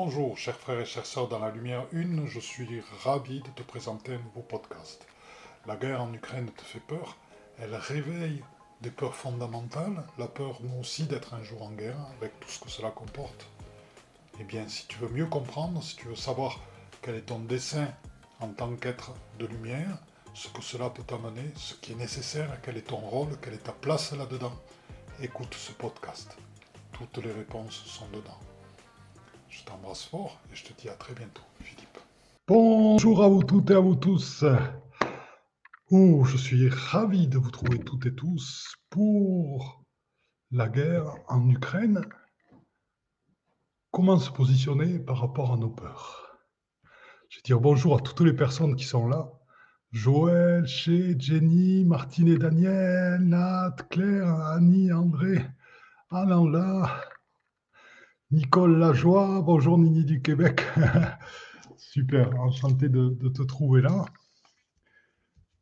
Bonjour, chers frères et chères sœurs dans la lumière une, je suis ravi de te présenter un nouveau podcast. La guerre en Ukraine te fait peur, elle réveille des peurs fondamentales, la peur nous aussi d'être un jour en guerre, avec tout ce que cela comporte. Eh bien, si tu veux mieux comprendre, si tu veux savoir quel est ton dessein en tant qu'être de lumière, ce que cela peut t'amener, ce qui est nécessaire, quel est ton rôle, quelle est ta place là-dedans, écoute ce podcast. Toutes les réponses sont dedans. Je t'embrasse fort et je te dis à très bientôt, Philippe. Bonjour à vous toutes et à vous tous. Oh, je suis ravi de vous trouver toutes et tous pour la guerre en Ukraine. Comment se positionner par rapport à nos peurs? Je vais dire bonjour à toutes les personnes qui sont là. Joël, Chez, Jenny, Martine et Daniel, Nat, Claire, Annie, André, Alain là, Nicole Lajoie, bonjour Nini du Québec. Super, enchanté de, te trouver là.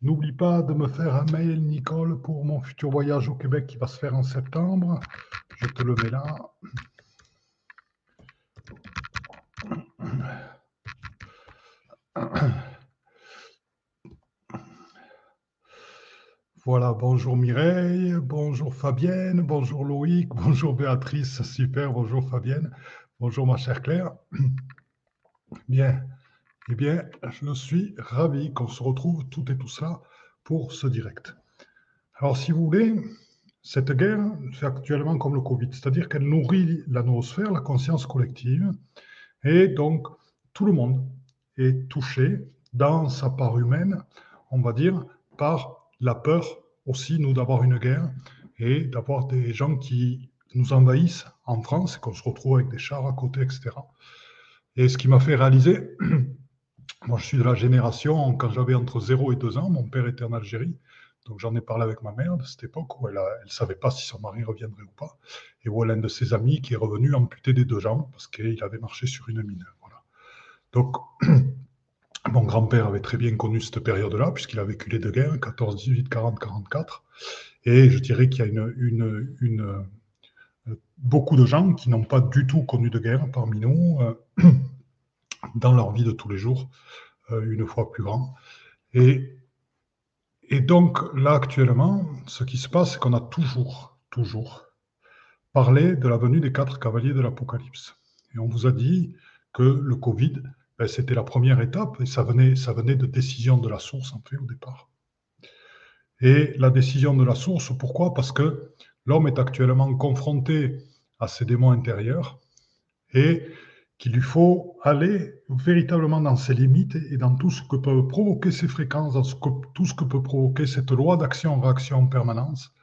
N'oublie pas de me faire un mail, Nicole, pour mon futur voyage au Québec qui va se faire en septembre. Je te le mets là. Voilà, bonjour Mireille, bonjour Fabienne, bonjour Loïc, bonjour Béatrice, super, bonjour Fabienne, bonjour ma chère Claire. Bien, eh bien, je suis ravi qu'on se retrouve tout et tout cela pour ce direct. Alors, si vous voulez, cette guerre fait actuellement comme le Covid, c'est-à-dire qu'elle nourrit la noosphère, la conscience collective, et donc tout le monde est touché dans sa part humaine, on va dire, par la peur aussi, nous, d'avoir une guerre et d'avoir des gens qui nous envahissent en France et qu'on se retrouve avec des chars à côté, etc. Et ce qui m'a fait réaliser, moi je suis de la génération, quand j'avais entre 0 et 2 ans, mon père était en Algérie, donc j'en ai parlé avec ma mère de cette époque où elle ne savait pas si son mari reviendrait ou pas, et où elle un de ses amis qui est revenu amputé des deux jambes parce qu'il avait marché sur une mine. Voilà. Donc Mon grand-père avait très bien connu cette période-là, puisqu'il a vécu les deux guerres, 14, 18, 40, 44. Et je dirais qu'il y a euh, beaucoup de gens qui n'ont pas du tout connu de guerre parmi nous, euh, dans leur vie de tous les jours, euh, une fois plus grand. Et donc, là, actuellement, ce qui se passe, c'est qu'on a toujours, toujours parlé de la venue des quatre cavaliers de l'Apocalypse. Et on vous a dit que le Covid ben, c'était la première étape et ça venait, ça venait de décision de la source en fait au départ. Et la décision de la source, pourquoi? Parce que l'homme est actuellement confronté à ses démons intérieurs et qu'il lui faut aller véritablement dans ses limites et dans tout ce que peut provoquer ces fréquences, dans tout ce que peut provoquer cette loi d'action-réaction en permanence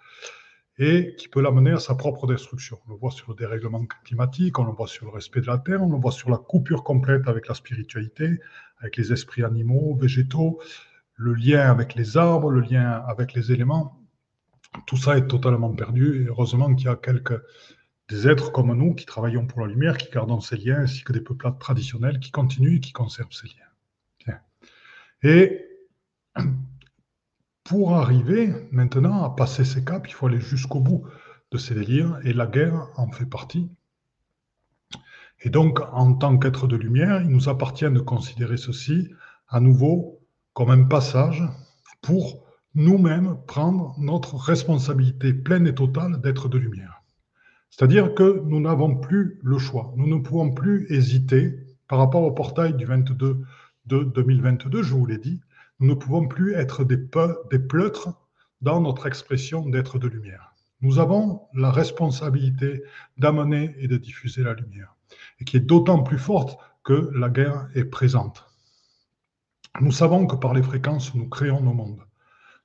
et qui peut l'amener à sa propre destruction. On le voit sur le dérèglement climatique, on le voit sur le respect de la Terre, on le voit sur la coupure complète avec la spiritualité, avec les esprits animaux, végétaux, le lien avec les arbres, le lien avec les éléments. Tout ça est totalement perdu heureusement qu'il y a quelques des êtres comme nous qui travaillons pour la lumière, qui gardons ces liens, ainsi que des peuplades traditionnels qui continuent et qui conservent ces liens. Et pour arriver maintenant à passer ces caps, il faut aller jusqu'au bout de ces délires, et la guerre en fait partie. Et donc, en tant qu'être de lumière, il nous appartient de considérer ceci à nouveau comme un passage pour nous-mêmes prendre notre responsabilité pleine et totale d'être de lumière. C'est-à-dire que nous n'avons plus le choix. Nous ne pouvons plus hésiter par rapport au portail du 22 de 2022, je vous l'ai dit, nous ne pouvons plus être des, pleutres dans notre expression d'être de lumière. Nous avons la responsabilité d'amener et de diffuser la lumière, et qui est d'autant plus forte que la guerre est présente. Nous savons que par les fréquences, nous créons nos mondes.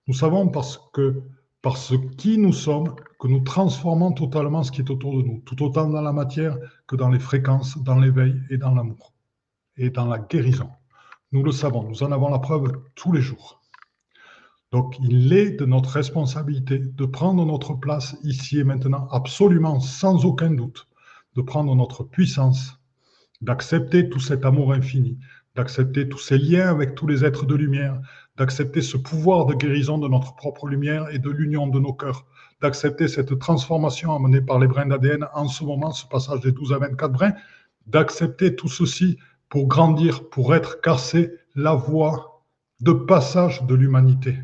Nous savons parce que par ce qui nous sommes, que nous transformons totalement ce qui est autour de nous, tout autant dans la matière que dans les fréquences, dans l'éveil et dans l'amour, et dans la guérison. Nous le savons, nous en avons la preuve tous les jours. Donc il est de notre responsabilité de prendre notre place ici et maintenant, absolument sans aucun doute, de prendre notre puissance, d'accepter tout cet amour infini, d'accepter tous ces liens avec tous les êtres de lumière, d'accepter ce pouvoir de guérison de notre propre lumière et de l'union de nos cœurs, d'accepter cette transformation amenée par les brins d'ADN en ce moment, ce passage des 12 à 24 brins, d'accepter tout ceci pour grandir, pour être, car c'est la voie de passage de l'humanité.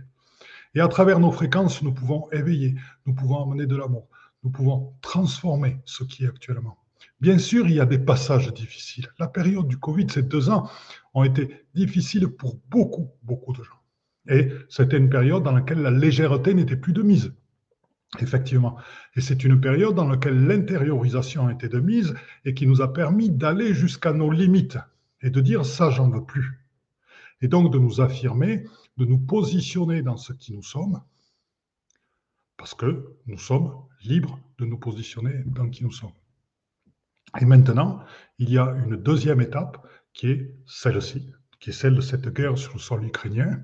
Et à travers nos fréquences, nous pouvons éveiller, nous pouvons amener de l'amour, nous pouvons transformer ce qui est actuellement. Bien sûr, il y a des passages difficiles. La période du Covid, ces deux ans, ont été difficiles pour beaucoup, beaucoup de gens. Et c'était une période dans laquelle la légèreté n'était plus de mise. Effectivement. Et c'est une période dans laquelle l'intériorisation était de mise et qui nous a permis d'aller jusqu'à nos limites et de dire ça, j'en veux plus. Et donc de nous affirmer, de nous positionner dans ce qui nous sommes, parce que nous sommes libres de nous positionner dans qui nous sommes. Et maintenant, il y a une deuxième étape qui est celle-ci, qui est celle de cette guerre sur le sol ukrainien,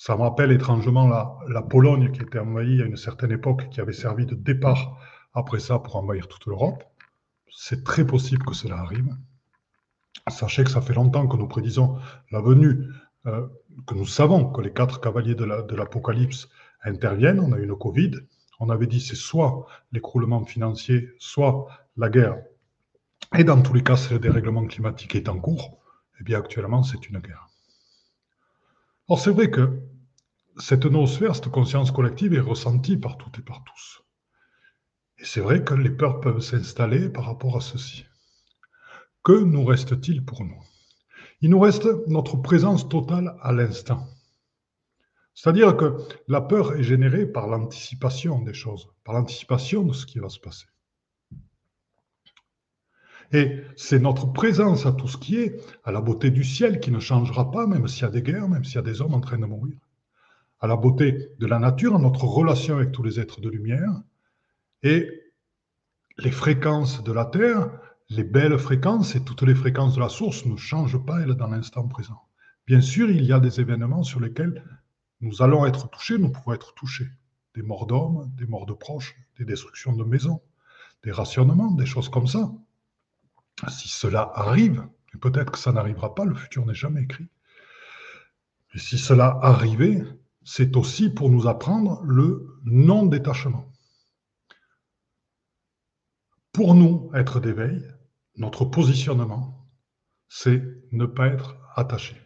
ça me rappelle étrangement la, Pologne qui était envahie à une certaine époque, qui avait servi de départ après ça pour envahir toute l'Europe. C'est très possible que cela arrive. Sachez que ça fait longtemps que nous prédisons la venue, euh, que nous savons que les quatre cavaliers de l'Apocalypse interviennent. On a eu le Covid. On avait dit c'est soit l'écroulement financier, soit la guerre. Et dans tous les cas, c'est le dérèglement climatique est en cours. Eh bien, actuellement, c'est une guerre. Or, c'est vrai que cette noosphère, cette conscience collective est ressentie par toutes et par tous. Et c'est vrai que les peurs peuvent s'installer par rapport à ceci. Que nous reste-t-il pour nous? Il nous reste notre présence totale à l'instant. C'est-à-dire que la peur est générée par l'anticipation des choses, par l'anticipation de ce qui va se passer. Et c'est notre présence à tout ce qui est, à la beauté du ciel qui ne changera pas, même s'il y a des guerres, même s'il y a des hommes en train de mourir, à la beauté de la nature, à notre relation avec tous les êtres de lumière, et les fréquences de la Terre, les belles fréquences et toutes les fréquences de la source ne changent pas, elles, dans l'instant présent. Bien sûr, il y a des événements sur lesquels nous allons être touchés, nous pouvons être touchés. Des morts d'hommes, des morts de proches, des destructions de maisons, des rationnements, des choses comme ça. Si cela arrive, et peut-être que ça n'arrivera pas, le futur n'est jamais écrit, et si cela arrivait, c'est aussi pour nous apprendre le non-détachement. Pour nous, être d'éveil, notre positionnement, c'est ne pas être attaché.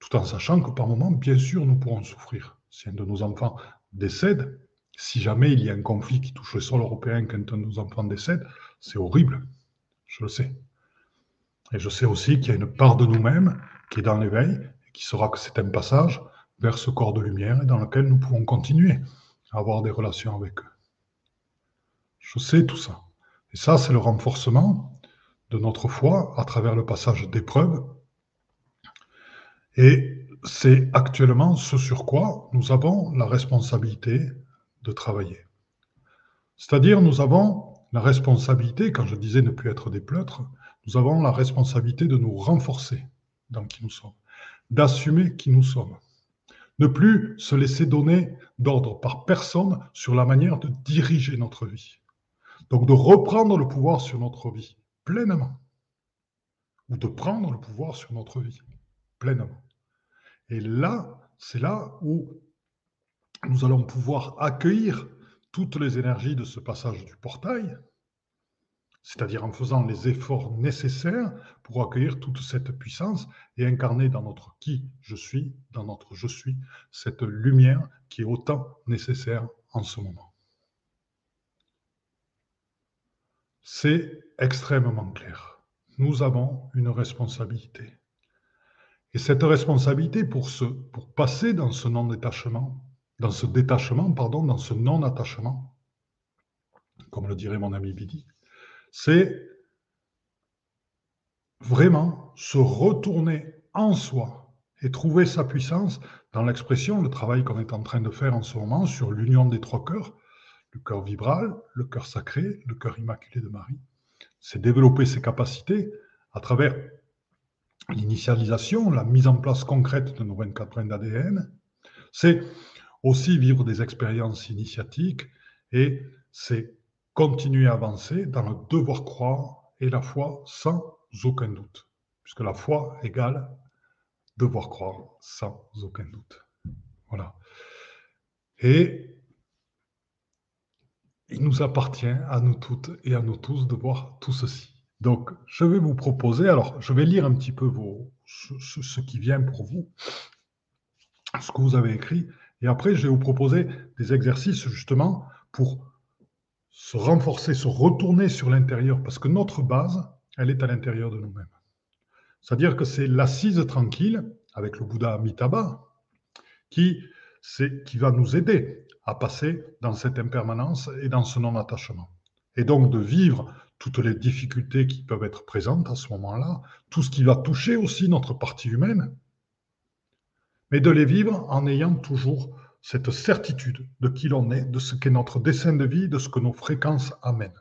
Tout en sachant que par moments, bien sûr, nous pourrons souffrir. Si un de nos enfants décède, si jamais il y a un conflit qui touche le sol européen quand un de nos enfants décède, c'est horrible. Je le sais. Et je sais aussi qu'il y a une part de nous-mêmes qui est dans l'éveil et qui saura que c'est un passage vers ce corps de lumière et dans lequel nous pouvons continuer à avoir des relations avec eux. Je sais tout ça. Et ça, c'est le renforcement de notre foi à travers le passage d'épreuves. Et c'est actuellement ce sur quoi nous avons la responsabilité de travailler. C'est-à-dire, nous avons la responsabilité, quand je disais ne plus être des pleutres, nous avons la responsabilité de nous renforcer dans qui nous sommes, d'assumer qui nous sommes, ne plus se laisser donner d'ordre par personne sur la manière de diriger notre vie. Donc de reprendre le pouvoir sur notre vie pleinement, ou de prendre le pouvoir sur notre vie pleinement. Et là, c'est là où nous allons pouvoir accueillir toutes les énergies de ce passage du portail, c'est-à-dire en faisant les efforts nécessaires pour accueillir toute cette puissance et incarner dans notre qui je suis, dans notre je suis, cette lumière qui est autant nécessaire en ce moment. C'est extrêmement clair. Nous avons une responsabilité. Et cette responsabilité pour, pour passer dans ce non-détachement, dans ce détachement, pardon, dans ce non-attachement, comme le dirait mon ami Bidi, c'est vraiment se retourner en soi et trouver sa puissance dans l'expression, le travail qu'on est en train de faire en ce moment sur l'union des trois cœurs, le cœur vibral, le cœur sacré, le cœur immaculé de Marie. C'est développer ses capacités à travers l'initialisation, la mise en place concrète de nos 24 brins d'ADN. C'est aussi vivre des expériences initiatiques et c'est continuer à avancer dans le devoir croire et la foi sans aucun doute, puisque la foi égale devoir croire sans aucun doute. Voilà. Et il nous appartient à nous toutes et à nous tous de voir tout ceci Donc, je vais vous proposer, alors je vais lire un petit peu ce, qui vient pour vous, ce que vous avez écrit, et après je vais vous proposer des exercices justement pour se renforcer, se retourner sur l'intérieur, parce que notre base, elle est à l'intérieur de nous-mêmes. C'est-à-dire que c'est l'assise tranquille, avec le Bouddha Amitabha, qui, qui va nous aider à passer dans cette impermanence et dans ce non-attachement. Et donc de vivre toutes les difficultés qui peuvent être présentes à ce moment-là, tout ce qui va toucher aussi notre partie humaine, mais de les vivre en ayant toujours cette certitude de qui l'on est, de ce qu'est notre dessin de vie, de ce que nos fréquences amènent.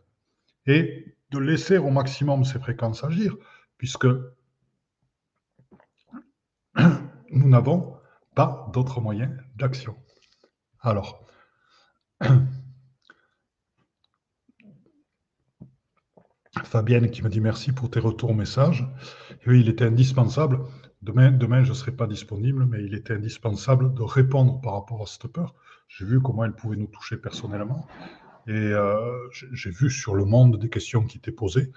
Et de laisser au maximum ces fréquences agir, puisque nous n'avons pas d'autres moyens d'action. Alors, Fabienne qui me dit merci pour tes retours messages. oui, il était indispensable. Demain, demain je ne serai pas disponible, mais il était indispensable de répondre par rapport à cette peur. J'ai vu comment elle pouvait nous toucher personnellement. Et euh, j'ai vu sur le monde des questions qui étaient posées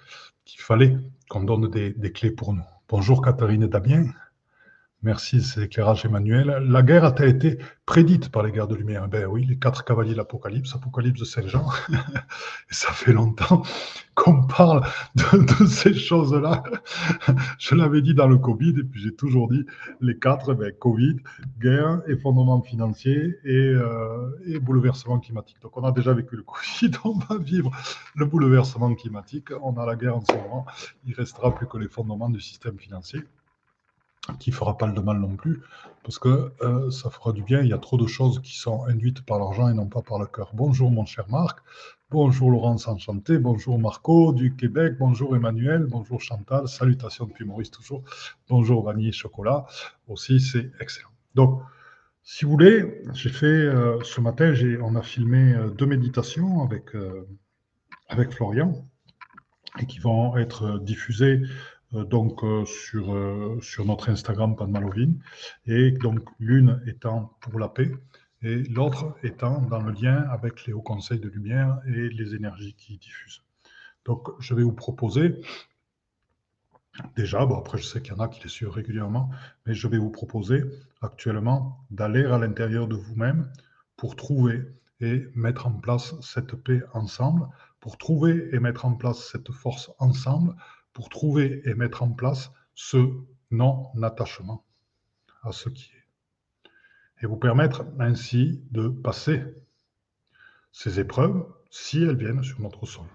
qu'il fallait qu'on donne des, des, clés pour nous. Bonjour Catherine et Damien. Merci, c'est l'éclairage Emmanuel. La guerre a-t-elle été prédite par les guerres de lumière Ben oui, les quatre cavaliers de l'Apocalypse, Apocalypse de Saint-Jean. Ça fait longtemps qu'on parle de, ces choses-là. Je l'avais dit dans le Covid, et puis j'ai toujours dit les quatre, ben, Covid, guerre, effondrement financier et, euh, bouleversement climatique. Donc on a déjà vécu le Covid, on va vivre le bouleversement climatique, on a la guerre en ce moment, il restera plus que l'effondrement du système financier qui fera pas de mal non plus, parce que euh, ça fera du bien. Il y a trop de choses qui sont induites par l'argent et non pas par le cœur. Bonjour mon cher Marc, bonjour Laurence Enchanté, bonjour Marco du Québec, bonjour Emmanuel, bonjour Chantal, salutations depuis Maurice toujours, bonjour Vanille Chocolat, aussi c'est excellent. Donc, si vous voulez, j'ai fait euh, ce matin, on a filmé euh, deux méditations avec, avec Florian et qui vont être diffusées donc euh, sur, euh, sur notre Instagram Panmalovine, et donc l'une étant pour la paix et l'autre étant dans le lien avec les hauts conseils de lumière et les énergies qui diffusent. Donc je vais vous proposer, déjà, bon après je sais qu'il y en a qui les suivent régulièrement, mais je vais vous proposer actuellement d'aller à l'intérieur de vous-même pour trouver et mettre en place cette paix ensemble, pour trouver et mettre en place cette force ensemble, pour trouver et mettre en place ce non-attachement à ce qui est. Et vous permettre ainsi de passer ces épreuves si elles viennent sur notre sol.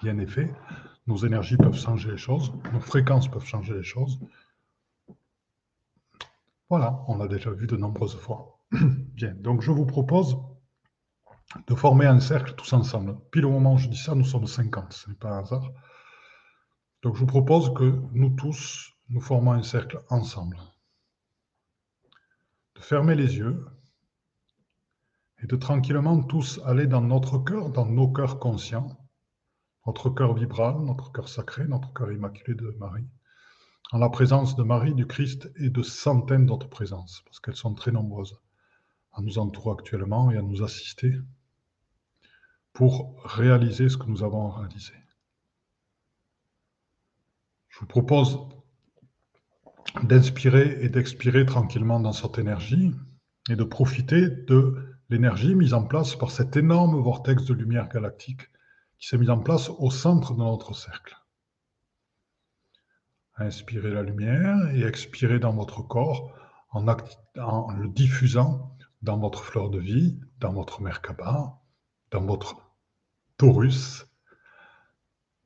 Rien n'est fait. Nos énergies peuvent changer les choses, nos fréquences peuvent changer les choses. Voilà, on a déjà vu de nombreuses fois. Bien, donc je vous propose de former un cercle tous ensemble. Puis le moment où je dis ça, nous sommes 50, ce n'est pas un hasard. Donc je vous propose que nous tous, nous formons un cercle ensemble. De fermer les yeux et de tranquillement tous aller dans notre cœur, dans nos cœurs conscients, notre cœur vibral, notre cœur sacré, notre cœur immaculé de Marie, en la présence de Marie, du Christ et de centaines d'autres présences, parce qu'elles sont très nombreuses, à nous entourer actuellement et à nous assister pour réaliser ce que nous avons réalisé. Je vous propose d'inspirer et d'expirer tranquillement dans cette énergie et de profiter de l'énergie mise en place par cet énorme vortex de lumière galactique qui s'est mis en place au centre de notre cercle. Inspirez la lumière et expirez dans votre corps en, le diffusant dans votre fleur de vie, dans votre Merkaba, dans votre Taurus,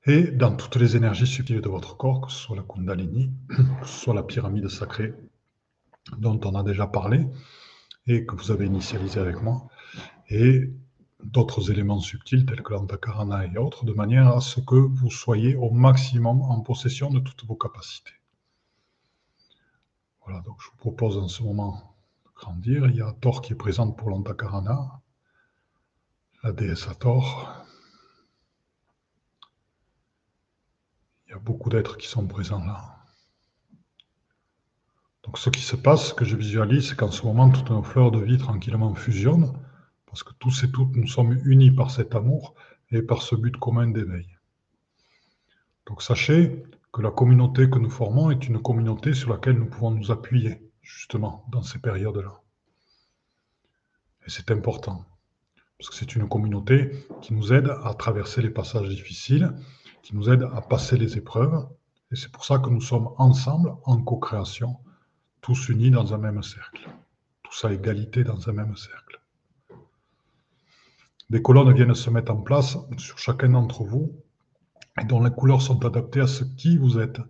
et dans toutes les énergies subtiles de votre corps, que ce soit la Kundalini, que ce soit la pyramide sacrée dont on a déjà parlé et que vous avez initialisé avec moi, et d'autres éléments subtils tels que l'antakarana et autres, de manière à ce que vous soyez au maximum en possession de toutes vos capacités. Voilà, donc je vous propose en ce moment de grandir. Il y a Thor qui est présente pour l'antakarana, la déesse à Thor, Il y a beaucoup d'êtres qui sont présents là. Donc ce qui se passe, ce que je visualise, c'est qu'en ce moment, toutes nos fleurs de vie tranquillement fusionnent, parce que tous et toutes, nous sommes unis par cet amour et par ce but commun d'éveil. Donc sachez que la communauté que nous formons est une communauté sur laquelle nous pouvons nous appuyer, justement, dans ces périodes-là. Et c'est important, parce que c'est une communauté qui nous aide à traverser les passages difficiles, qui nous aide à passer les épreuves, et c'est pour ça que nous sommes ensemble, en co-création, tous unis dans un même cercle, tous à égalité dans un même cercle. Des colonnes viennent se mettre en place sur chacun d'entre vous et dont les couleurs sont adaptées à ce qui vous êtes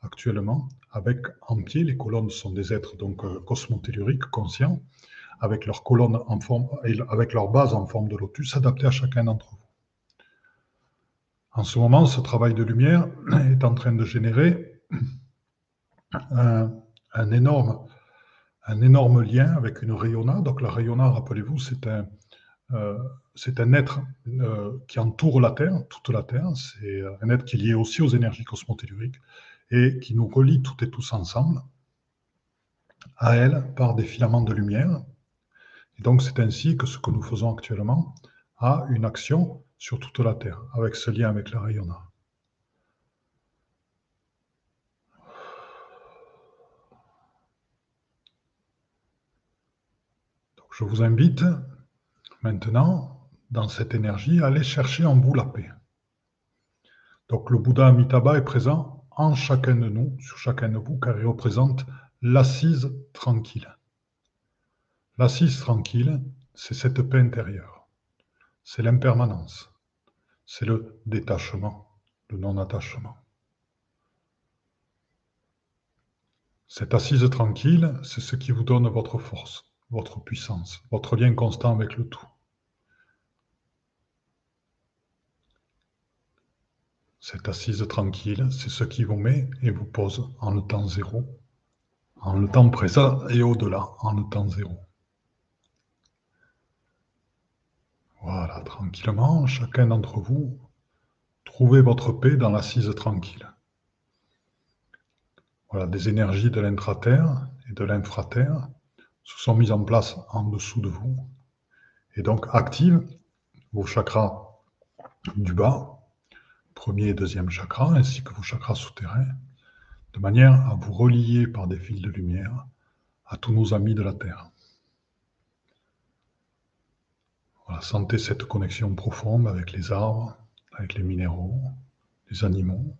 actuellement. Avec en pied, les colonnes sont des êtres donc euh, cosmotelluriques, conscients, avec leurs colonnes en forme, avec leur base en forme de lotus, adaptée à chacun d'entre vous. En ce moment, ce travail de lumière est en train de générer un, énorme, lien avec une rayonna. Donc la rayonna, rappelez-vous, c'est un, euh, être euh, qui entoure la Terre, toute la Terre. C'est un être qui est lié aussi aux énergies cosmotelluriques et qui nous relie toutes et tous ensemble à elle par des filaments de lumière. Et donc c'est ainsi que ce que nous faisons actuellement a une action sur toute la Terre, avec ce lien avec la rayonnade. Donc je vous invite maintenant dans cette énergie, allez chercher en vous la paix. Donc le Bouddha Amitabha est présent en chacun de nous, sur chacun de vous, car il représente l'assise tranquille. L'assise tranquille, c'est cette paix intérieure, c'est l'impermanence, c'est le détachement, le non-attachement. Cette assise tranquille, c'est ce qui vous donne votre force, votre puissance, votre lien constant avec le tout. Cette assise tranquille, c'est ce qui vous met et vous pose en le temps zéro, en le temps présent et au-delà, en le temps zéro. Voilà, tranquillement, chacun d'entre vous, trouvez votre paix dans l'assise tranquille. Voilà, des énergies de l'intraterre et de l'infraterre se sont mises en place en dessous de vous et donc activent vos chakras du bas premier et deuxième chakra, ainsi que vos chakras souterrains, de manière à vous relier par des fils de lumière à tous nos amis de la Terre. Sentez cette connexion profonde avec les arbres, avec les minéraux, les animaux.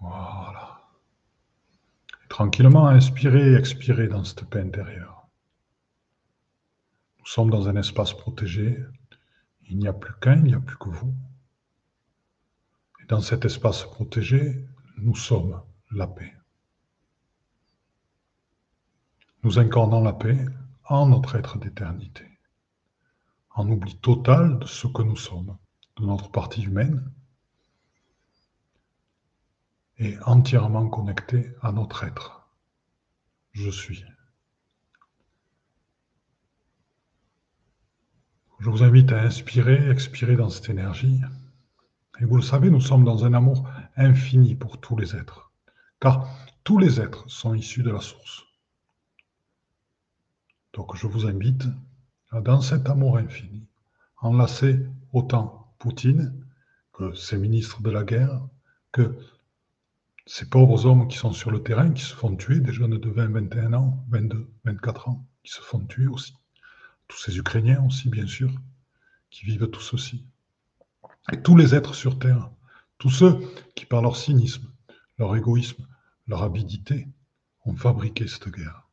Voilà. tranquillement, inspirez et expirez dans cette paix intérieure. Nous sommes dans un espace protégé. Il n'y a plus qu'un, il n'y a plus que vous. Et dans cet espace protégé, nous sommes la paix. Nous incarnons la paix en notre être d'éternité, en oubli total de ce que nous sommes, de notre partie humaine, et entièrement connecté à notre être. Je suis. Je vous invite à inspirer, expirer dans cette énergie. Et vous le savez, nous sommes dans un amour infini pour tous les êtres, car tous les êtres sont issus de la source. Donc je vous invite à, dans cet amour infini, enlacer autant Poutine que ses ministres de la guerre, que ces pauvres hommes qui sont sur le terrain, qui se font tuer, des jeunes de 20, 21 ans, 22, 24 ans, qui se font tuer aussi tous ces Ukrainiens aussi, bien sûr, qui vivent tout ceci. Et tous les êtres sur Terre, tous ceux qui, par leur cynisme, leur égoïsme, leur avidité, ont fabriqué cette guerre.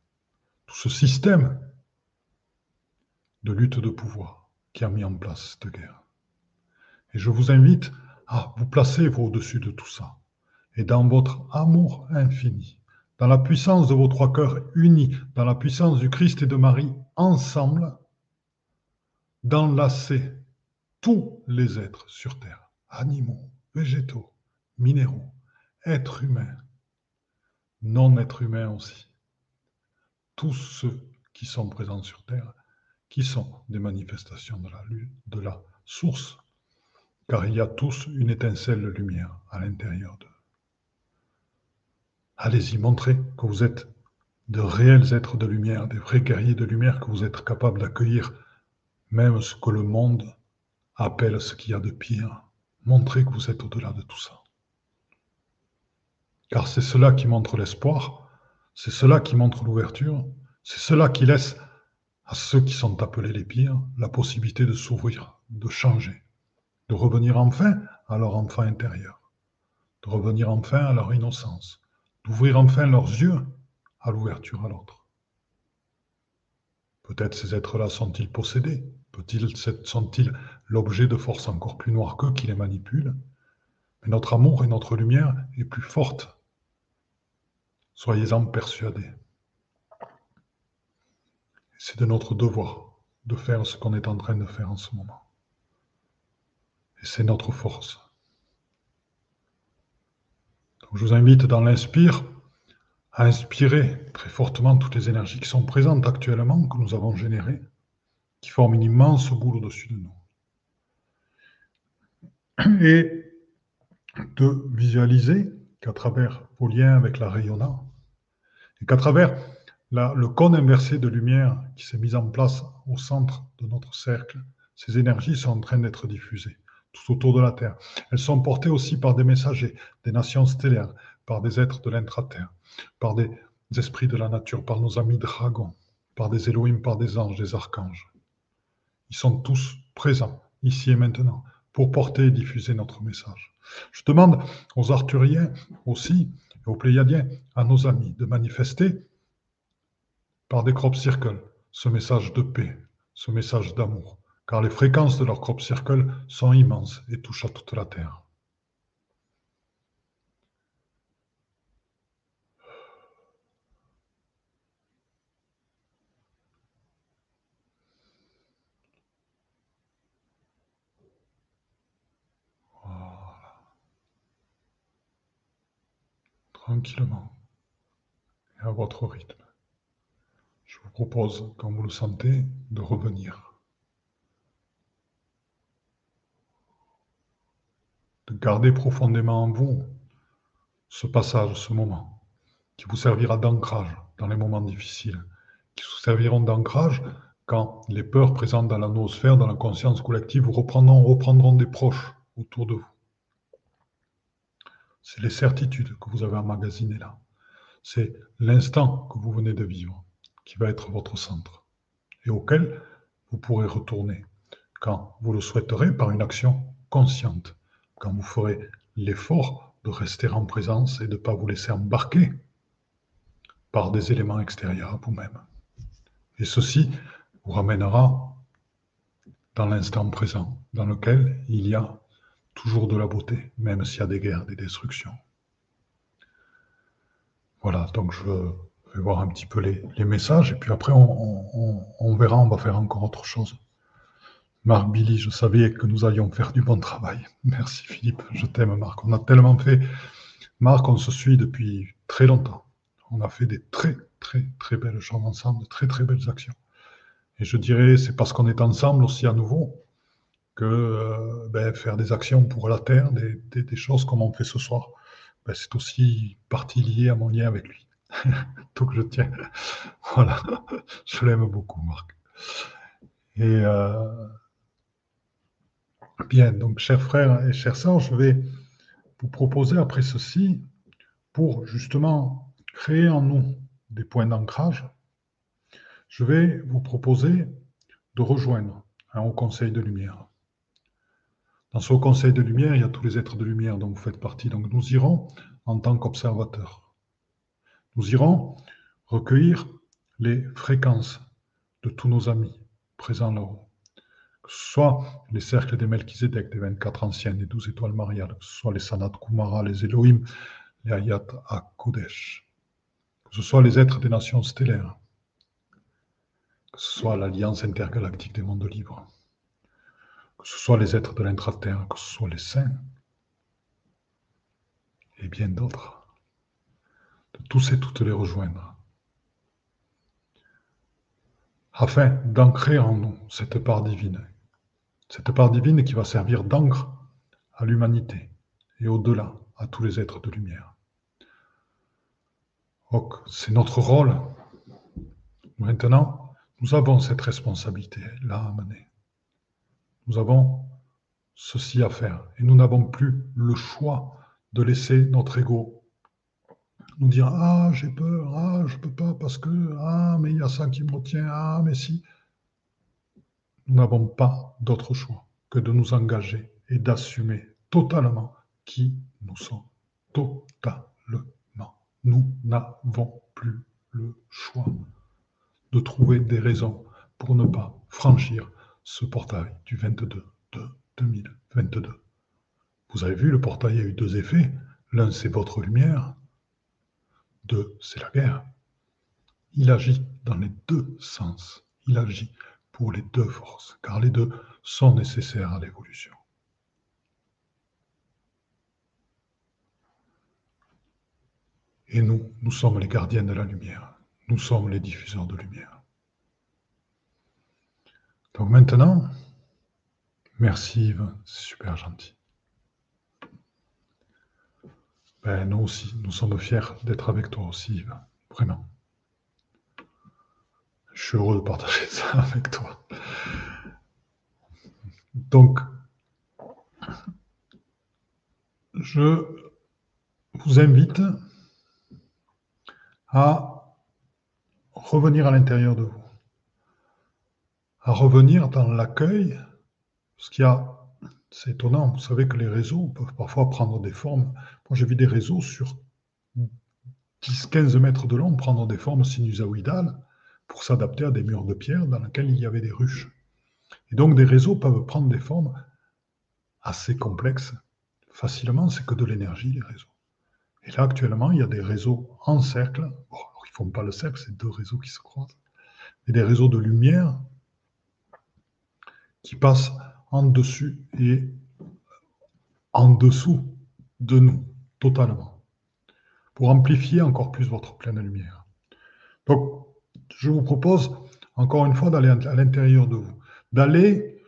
Tout ce système de lutte de pouvoir qui a mis en place cette guerre. Et je vous invite à vous placer au-dessus de tout ça. Et dans votre amour infini, dans la puissance de vos trois cœurs unis, dans la puissance du Christ et de Marie ensemble, d'enlacer tous les êtres sur Terre, animaux, végétaux, minéraux, êtres humains, non-êtres humains aussi. Tous ceux qui sont présents sur Terre, qui sont des manifestations de la, source, car il y a tous une étincelle de lumière à l'intérieur d'eux. Allez-y, montrez que vous êtes de réels êtres de lumière, des vrais guerriers de lumière, que vous êtes capables d'accueillir même ce que le monde appelle ce qu'il y a de pire. Montrez que vous êtes au-delà de tout ça. Car c'est cela qui montre l'espoir, c'est cela qui montre l'ouverture, c'est cela qui laisse à ceux qui sont appelés les pires la possibilité de s'ouvrir, de changer, de revenir enfin à leur enfant intérieur, de revenir enfin à leur innocence, d'ouvrir enfin leurs yeux à l'ouverture à l'autre. Peut-être ces êtres-là sont-ils possédés Sont-ils l'objet de forces encore plus noires qu'eux qui les manipulent Mais notre amour et notre lumière est plus forte. Soyez-en persuadés. C'est de notre devoir de faire ce qu'on est en train de faire en ce moment. Et c'est notre force. je vous invite dans l'inspire à inspirer très fortement toutes les énergies qui sont présentes actuellement, que nous avons générées, qui forment une immense boule au-dessus de nous. Et de visualiser qu'à travers vos liens avec la rayonna, et qu'à travers le cône inversé de lumière qui s'est mis en place au centre de notre cercle, ces énergies sont en train d'être diffusées tout autour de la Terre. Elles sont portées aussi par des messagers, des nations stellaires, par des êtres de l'intra-terre, par des esprits de la nature, par nos amis dragons, par des Elohim, par des anges, des archanges. Ils sont tous présents, ici et maintenant, pour porter et diffuser notre message. Je demande aux Arthuriens aussi, aux Pléiadiens, à nos amis, de manifester par des crop circles ce message de paix, ce message d'amour, car les fréquences de leurs crop circles sont immenses et touchent à toute la Terre. Tranquillement et à votre rythme. Je vous propose, quand vous le sentez, de revenir. De garder profondément en vous ce passage, ce moment, qui vous servira d'ancrage dans les moments difficiles, qui vous serviront d'ancrage quand les peurs présentes dans la noosphère, dans la conscience collective, vous reprendront, reprendront des proches autour de vous. C'est les certitudes que vous avez emmagasinées là. C'est l'instant que vous venez de vivre qui va être votre centre et auquel vous pourrez retourner quand vous le souhaiterez par une action consciente, quand vous ferez l'effort de rester en présence et de ne pas vous laisser embarquer par des éléments extérieurs à vous-même. Et ceci vous ramènera dans l'instant présent, dans lequel il y a toujours de la beauté, même s'il y a des guerres, des destructions. Voilà, donc je vais voir un petit peu les, messages, et puis après on, verra, on va faire encore autre chose. Marc Billy, je savais que nous allions faire du bon travail. Merci Philippe, je t'aime Marc. On a tellement fait. Marc, on se suit depuis très longtemps. On a fait des très, très, très belles choses ensemble, de très, très belles actions. Et je dirais, c'est parce qu'on est ensemble aussi à nouveau que euh, ben, faire des actions pour la Terre, des, choses comme on fait ce soir, ben, c'est aussi partie liée à mon lien avec lui. Donc je tiens. Voilà, je l'aime beaucoup, Marc. Et euh, bien, donc chers frères et chers sœurs, je vais vous proposer après ceci, pour justement créer en nous des points d'ancrage, je vais vous proposer de rejoindre un haut conseil de lumière. Dans ce conseil de lumière, il y a tous les êtres de lumière dont vous faites partie. Donc nous irons en tant qu'observateurs. Nous irons recueillir les fréquences de tous nos amis présents là-haut. Que ce soit les cercles des Melchizedek, des 24 anciennes, des 12 étoiles mariales, que ce soit les Sanat Kumara, les Elohim, les Ayat Kodesh, que ce soit les êtres des nations stellaires, que ce soit l'Alliance intergalactique des mondes libres que ce soit les êtres de l'intra-terre, que ce soit les saints, et bien d'autres, de tous et toutes les rejoindre, afin d'ancrer en nous cette part divine, cette part divine qui va servir d'encre à l'humanité et au-delà à tous les êtres de lumière. Donc, c'est notre rôle. Maintenant, nous avons cette responsabilité-là à mener Nous avons ceci à faire et nous n'avons plus le choix de laisser notre ego nous dire Ah, j'ai peur, ah, je ne peux pas parce que, ah, mais il y a ça qui me retient, ah, mais si. Nous n'avons pas d'autre choix que de nous engager et d'assumer totalement qui nous sommes. Totalement. Nous n'avons plus le choix de trouver des raisons pour ne pas franchir ce portail du 22 de 2022. Vous avez vu, le portail a eu deux effets. L'un, c'est votre lumière. Deux, c'est la guerre. Il agit dans les deux sens. Il agit pour les deux forces, car les deux sont nécessaires à l'évolution. Et nous, nous sommes les gardiens de la lumière. Nous sommes les diffuseurs de lumière. Donc maintenant, merci Yves, c'est super gentil. Ben, nous aussi, nous sommes fiers d'être avec toi aussi, Yves. Vraiment. Je suis heureux de partager ça avec toi. Donc, je vous invite à revenir à l'intérieur de vous, à revenir dans l'accueil, ce qu'il y a, c'est étonnant, vous savez que les réseaux peuvent parfois prendre des formes. Moi, j'ai vu des réseaux sur 10-15 mètres de long prendre des formes sinusoïdales pour s'adapter à des murs de pierre dans lesquels il y avait des ruches. Et donc, des réseaux peuvent prendre des formes assez complexes. Facilement, c'est que de l'énergie, les réseaux. Et là, actuellement, il y a des réseaux en cercle. Bon, ils ne font pas le cercle, c'est deux réseaux qui se croisent. Et des réseaux de lumière qui passent en dessus et en dessous de nous, totalement, pour amplifier encore plus votre pleine lumière. Donc, je vous propose, encore une fois, d'aller à l'intérieur de vous, d'aller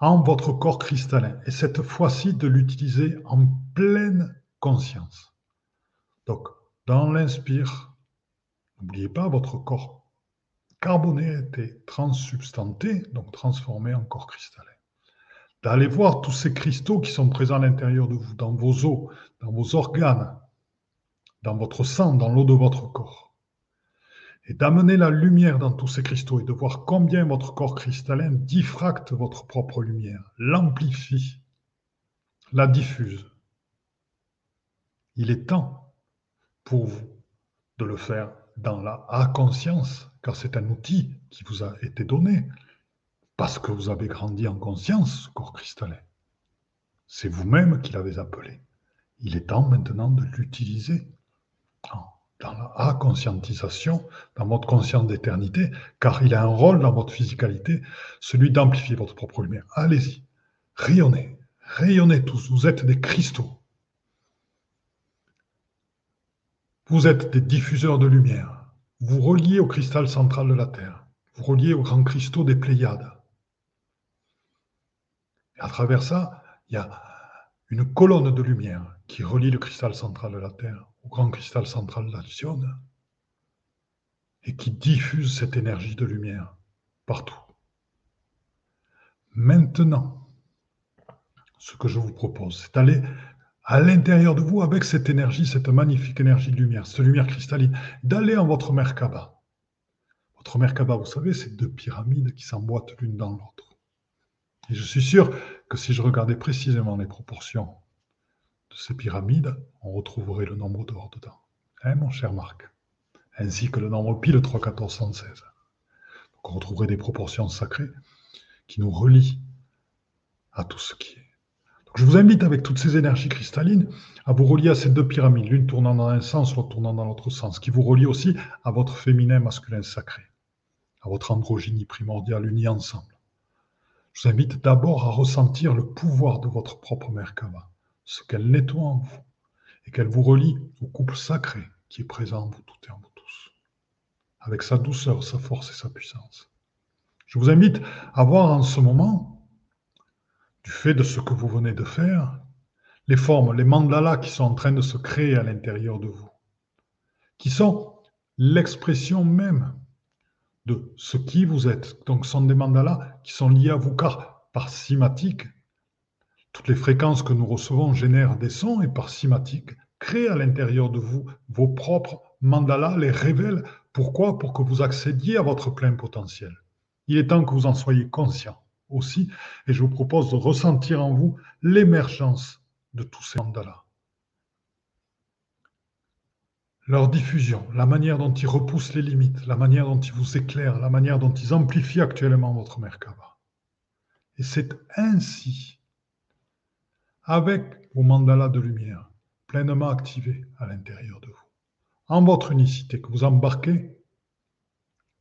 en votre corps cristallin, et cette fois-ci de l'utiliser en pleine conscience. Donc, dans l'inspire, n'oubliez pas, votre corps carboné été transsubstanté, donc transformé en corps cristallin. D'aller voir tous ces cristaux qui sont présents à l'intérieur de vous, dans vos os, dans vos organes, dans votre sang, dans l'eau de votre corps. Et d'amener la lumière dans tous ces cristaux et de voir combien votre corps cristallin diffracte votre propre lumière, l'amplifie, la diffuse. Il est temps pour vous de le faire dans la conscience, car c'est un outil qui vous a été donné, parce que vous avez grandi en conscience, corps cristallin. C'est vous-même qui l'avez appelé. Il est temps maintenant de l'utiliser dans la conscientisation, dans votre conscience d'éternité, car il a un rôle dans votre physicalité, celui d'amplifier votre propre lumière. Allez-y, rayonnez, rayonnez tous, vous êtes des cristaux. Vous êtes des diffuseurs de lumière. Vous reliez au cristal central de la Terre. Vous reliez aux grands cristaux des Pléiades. Et à travers ça, il y a une colonne de lumière qui relie le cristal central de la Terre au grand cristal central de l'Alcyone et qui diffuse cette énergie de lumière partout. Maintenant, ce que je vous propose, c'est d'aller à l'intérieur de vous avec cette énergie, cette magnifique énergie de lumière, cette lumière cristalline, d'aller en votre Merkaba. Votre Merkaba, vous savez, c'est deux pyramides qui s'emboîtent l'une dans l'autre. Et je suis sûr que si je regardais précisément les proportions de ces pyramides, on retrouverait le nombre d'or dedans. Hein, mon cher Marc? Ainsi que le nombre pi de 3, 14, 116. Donc on retrouverait des proportions sacrées qui nous relient à tout ce qui est je vous invite avec toutes ces énergies cristallines à vous relier à ces deux pyramides, l'une tournant dans un sens, l'autre tournant dans l'autre sens, qui vous relie aussi à votre féminin masculin sacré, à votre androgynie primordiale unie ensemble. Je vous invite d'abord à ressentir le pouvoir de votre propre Merkaba, ce qu'elle nettoie en vous, et qu'elle vous relie au couple sacré qui est présent en vous toutes et en vous tous, avec sa douceur, sa force et sa puissance. Je vous invite à voir en ce moment du fait de ce que vous venez de faire, les formes, les mandalas qui sont en train de se créer à l'intérieur de vous, qui sont l'expression même de ce qui vous êtes. Donc, ce sont des mandalas qui sont liés à vous, car par cymatique, toutes les fréquences que nous recevons génèrent des sons et par cymatique, créent à l'intérieur de vous vos propres mandalas, les révèlent. Pourquoi? Pour que vous accédiez à votre plein potentiel. Il est temps que vous en soyez conscient aussi, et je vous propose de ressentir en vous l'émergence de tous ces mandalas. Leur diffusion, la manière dont ils repoussent les limites, la manière dont ils vous éclairent, la manière dont ils amplifient actuellement votre Merkaba. Et c'est ainsi, avec vos mandalas de lumière pleinement activés à l'intérieur de vous, en votre unicité, que vous embarquez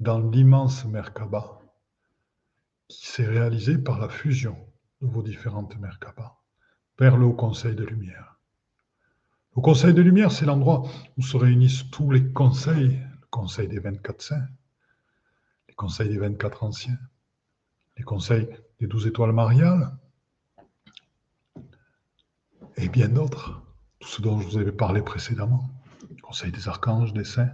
dans l'immense Merkaba qui s'est réalisé par la fusion de vos différentes Merkaba vers le Haut Conseil de Lumière. Le Conseil de Lumière, c'est l'endroit où se réunissent tous les conseils, le Conseil des 24 saints, les conseils des 24 anciens, les conseils des 12 étoiles mariales, et bien d'autres, tout ce dont je vous avais parlé précédemment, le Conseil des archanges, des saints,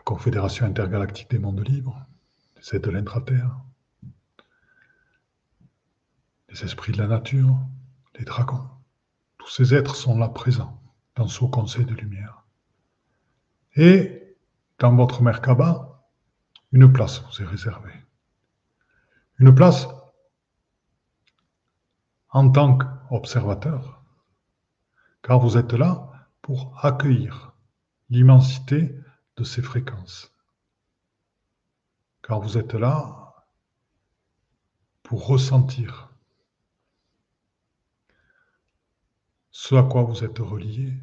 la Confédération intergalactique des mondes libres, les aides de l'intraterre, les esprits de la nature, les dragons. Tous ces êtres sont là présents dans ce conseil de lumière. Et dans votre Merkaba, une place vous est réservée. Une place en tant qu'observateur, car vous êtes là pour accueillir l'immensité ces fréquences. Car vous êtes là pour ressentir ce à quoi vous êtes relié,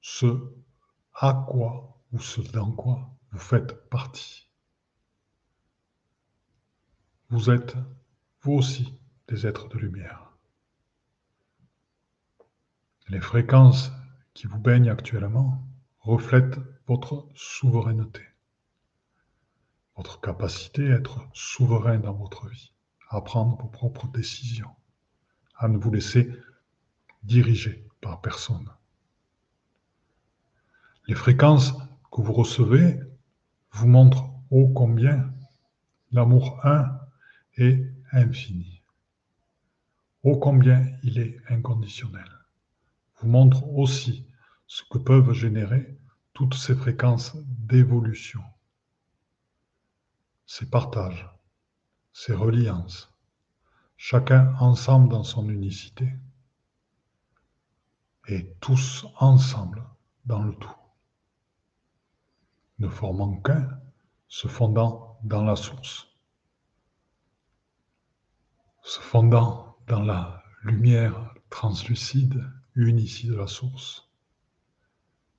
ce à quoi ou ce dans quoi vous faites partie. Vous êtes, vous aussi, des êtres de lumière. Les fréquences qui vous baignent actuellement reflète votre souveraineté, votre capacité à être souverain dans votre vie, à prendre vos propres décisions, à ne vous laisser diriger par personne. Les fréquences que vous recevez vous montrent ô combien l'amour un est infini, ô combien il est inconditionnel. Vous montre aussi ce que peuvent générer toutes ces fréquences d'évolution, ces partages, ces reliances, chacun ensemble dans son unicité, et tous ensemble dans le tout, ne formant qu'un, se fondant dans la source, se fondant dans la lumière translucide, unicie de la source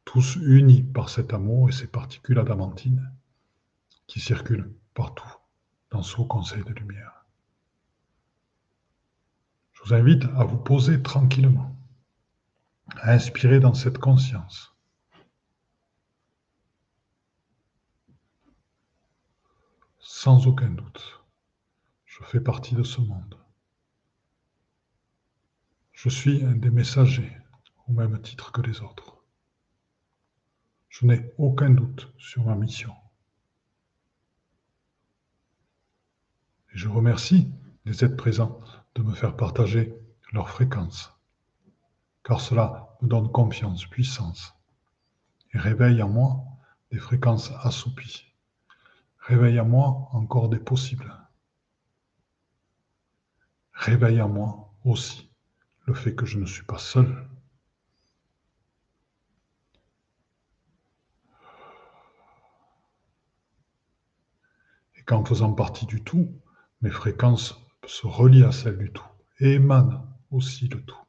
tous unis par cet amour et ces particules adamantines qui circulent partout dans ce conseil de lumière. Je vous invite à vous poser tranquillement, à inspirer dans cette conscience. Sans aucun doute, je fais partie de ce monde. Je suis un des messagers au même titre que les autres. Je n'ai aucun doute sur ma mission. Je remercie les êtres présents de me faire partager leur fréquence, car cela me donne confiance, puissance, et réveille en moi des fréquences assoupies, réveille en moi encore des possibles, réveille en moi aussi le fait que je ne suis pas seul, qu'en faisant partie du tout, mes fréquences se relient à celles du tout et émanent aussi le tout.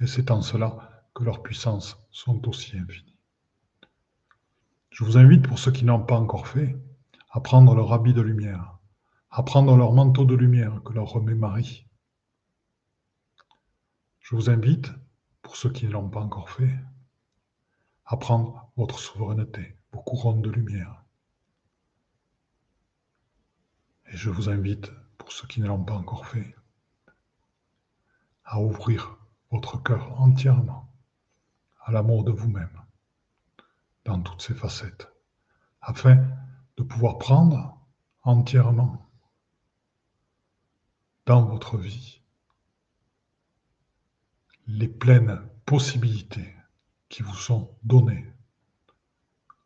Et c'est en cela que leurs puissances sont aussi infinies. Je vous invite, pour ceux qui n'ont pas encore fait, à prendre leur habit de lumière, à prendre leur manteau de lumière que leur remet Marie. Je vous invite, pour ceux qui ne l'ont pas encore fait, à prendre votre souveraineté, vos couronnes de lumière, et je vous invite, pour ceux qui ne l'ont pas encore fait, à ouvrir votre cœur entièrement à l'amour de vous-même dans toutes ses facettes, afin de pouvoir prendre entièrement dans votre vie les pleines possibilités qui vous sont données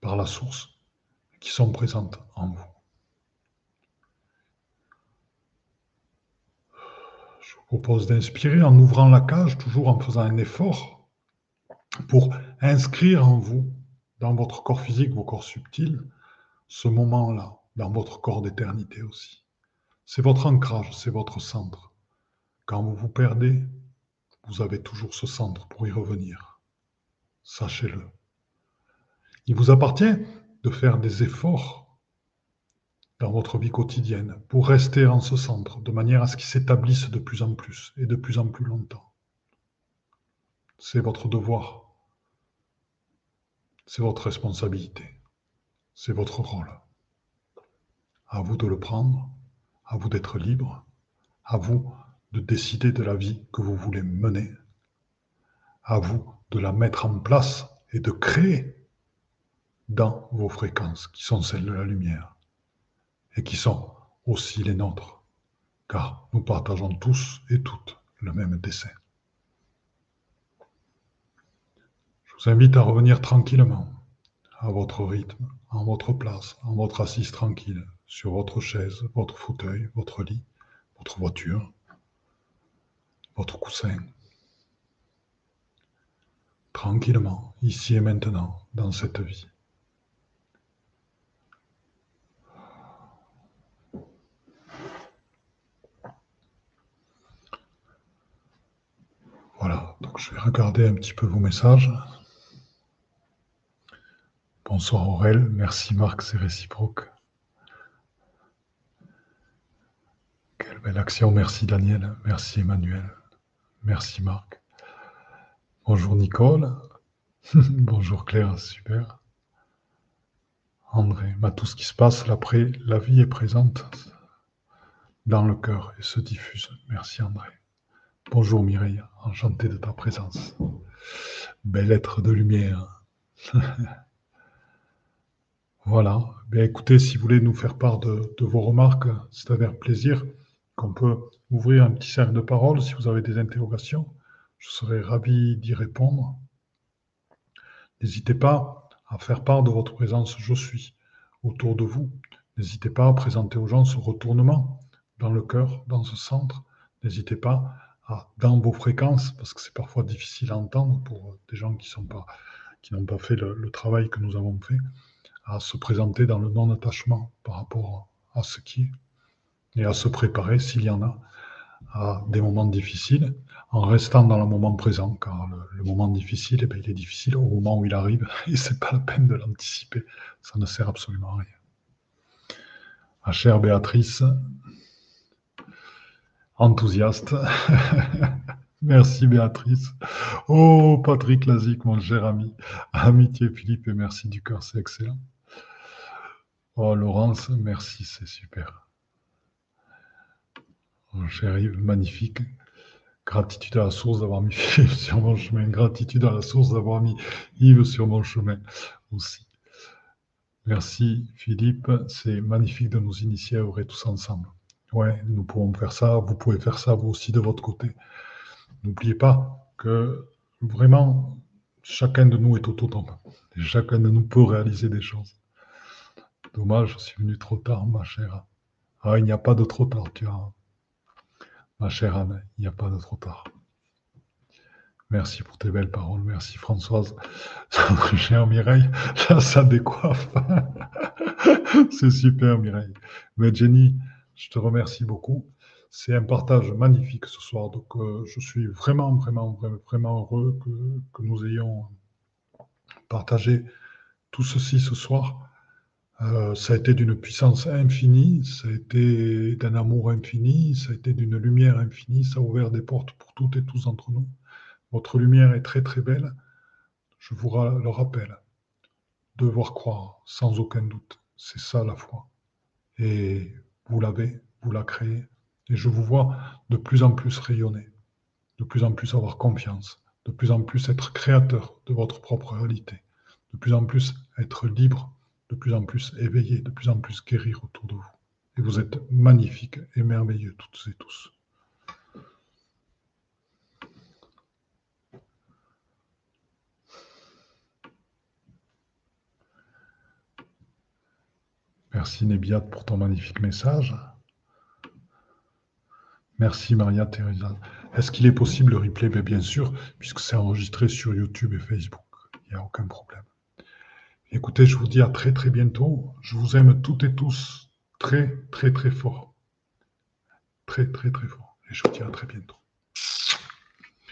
par la source, qui sont présentes en vous. Je vous propose d'inspirer en ouvrant la cage, toujours en faisant un effort pour inscrire en vous, dans votre corps physique, vos corps subtils, ce moment-là, dans votre corps d'éternité aussi. C'est votre ancrage, c'est votre centre. Quand vous vous perdez, vous avez toujours ce centre pour y revenir. Sachez-le. Il vous appartient de faire des efforts dans votre vie quotidienne pour rester en ce centre, de manière à ce qu'il s'établisse de plus en plus et de plus en plus longtemps. C'est votre devoir. C'est votre responsabilité. C'est votre rôle. À vous de le prendre, à vous d'être libre, à vous de décider de la vie que vous voulez mener. À vous de la mettre en place et de créer dans vos fréquences qui sont celles de la lumière et qui sont aussi les nôtres, car nous partageons tous et toutes le même dessin. Je vous invite à revenir tranquillement à votre rythme, en votre place, en votre assise tranquille, sur votre chaise, votre fauteuil, votre lit, votre voiture, votre coussin. Tranquillement, ici et maintenant, dans cette vie. Voilà, donc je vais regarder un petit peu vos messages. Bonsoir Aurel, merci Marc, c'est réciproque. Quelle belle action, merci Daniel, merci Emmanuel. Merci Marc. Bonjour Nicole. Bonjour Claire, super. André, bah, tout ce qui se passe, la vie est présente dans le cœur et se diffuse. Merci André. Bonjour Mireille, enchanté de ta présence. Bel être de lumière. voilà. Bien écoutez, si vous voulez nous faire part de, vos remarques, c'est avec plaisir qu'on peut ouvrir un petit cercle de parole si vous avez des interrogations. Je serai ravi d'y répondre. N'hésitez pas à faire part de votre présence je suis autour de vous. N'hésitez pas à présenter aux gens ce retournement dans le cœur, dans ce centre. N'hésitez pas à, dans vos fréquences, parce que c'est parfois difficile à entendre pour des gens qui n'ont pas fait le, travail que nous avons fait, à se présenter dans le non-attachement par rapport à ce qui est et à se préparer, s'il y en a, à des moments difficiles, en restant dans le moment présent, car le, moment difficile, eh bien, il est difficile au moment où il arrive, et c'est pas la peine de l'anticiper, ça ne sert absolument à rien. Ma chère Béatrice, enthousiaste, merci Béatrice. Oh Patrick Lazic, mon cher ami, amitié Philippe, et merci du cœur, c'est excellent. Oh Laurence, merci, c'est super. Oh, cher Yves, magnifique. Gratitude à la source d'avoir mis Yves sur mon chemin. Gratitude à la source d'avoir mis Yves sur mon chemin aussi. Merci Philippe, c'est magnifique de nous initier à œuvrer tous ensemble. Ouais, nous pouvons faire ça, vous pouvez faire ça vous aussi de votre côté. N'oubliez pas que vraiment, chacun de nous est autonome. Et chacun de nous peut réaliser des choses. Dommage, je suis venu trop tard, ma chère. Ah, il n'y a pas de trop tard, tu as Ma chère Anne, il n'y a pas de trop tard. Merci pour tes belles paroles. Merci Françoise. Chère Mireille, là ça décoiffe. C'est super Mireille. Mais Jenny, je te remercie beaucoup. C'est un partage magnifique ce soir. Donc euh, je suis vraiment, vraiment, vraiment, heureux que, nous ayons partagé tout ceci ce soir. Euh, ça a été d'une puissance infinie, ça a été d'un amour infini, ça a été d'une lumière infinie, ça a ouvert des portes pour toutes et tous entre nous. Votre lumière est très très belle, je vous le rappelle. Devoir croire, sans aucun doute, c'est ça la foi. Et vous l'avez, vous la créez, et je vous vois de plus en plus rayonner, de plus en plus avoir confiance, de plus en plus être créateur de votre propre réalité, de plus en plus être libre de plus en plus éveillé, de plus en plus guérir autour de vous. Et vous êtes magnifiques et merveilleux, toutes et tous. Merci Nébiat pour ton magnifique message. Merci Maria Teresa. Est-ce qu'il est possible le replay? Ben, Bien sûr, puisque c'est enregistré sur YouTube et Facebook. Il n'y a aucun problème. Écoutez, je vous dis à très très bientôt. Je vous aime toutes et tous très très très fort. Très très très fort. Et je vous dis à très bientôt.